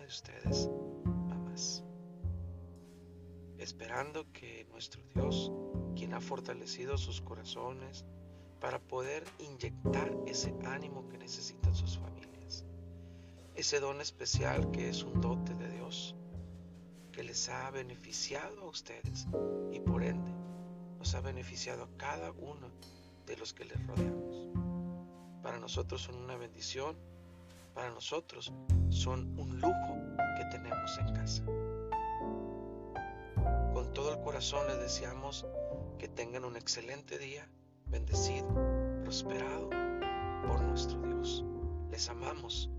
de ustedes, mamás. Esperando que nuestro Dios, quien ha fortalecido sus corazones para poder inyectar ese ánimo que necesitan sus familias, ese don especial que es un dote de Dios, que les ha beneficiado a ustedes y por ende nos ha beneficiado a cada uno de los que les rodeamos. Para nosotros son una bendición, para nosotros son un lujo que tenemos en casa. Con todo el corazón les deseamos que tengan un excelente día, bendecido, prosperado por nuestro Dios. Les amamos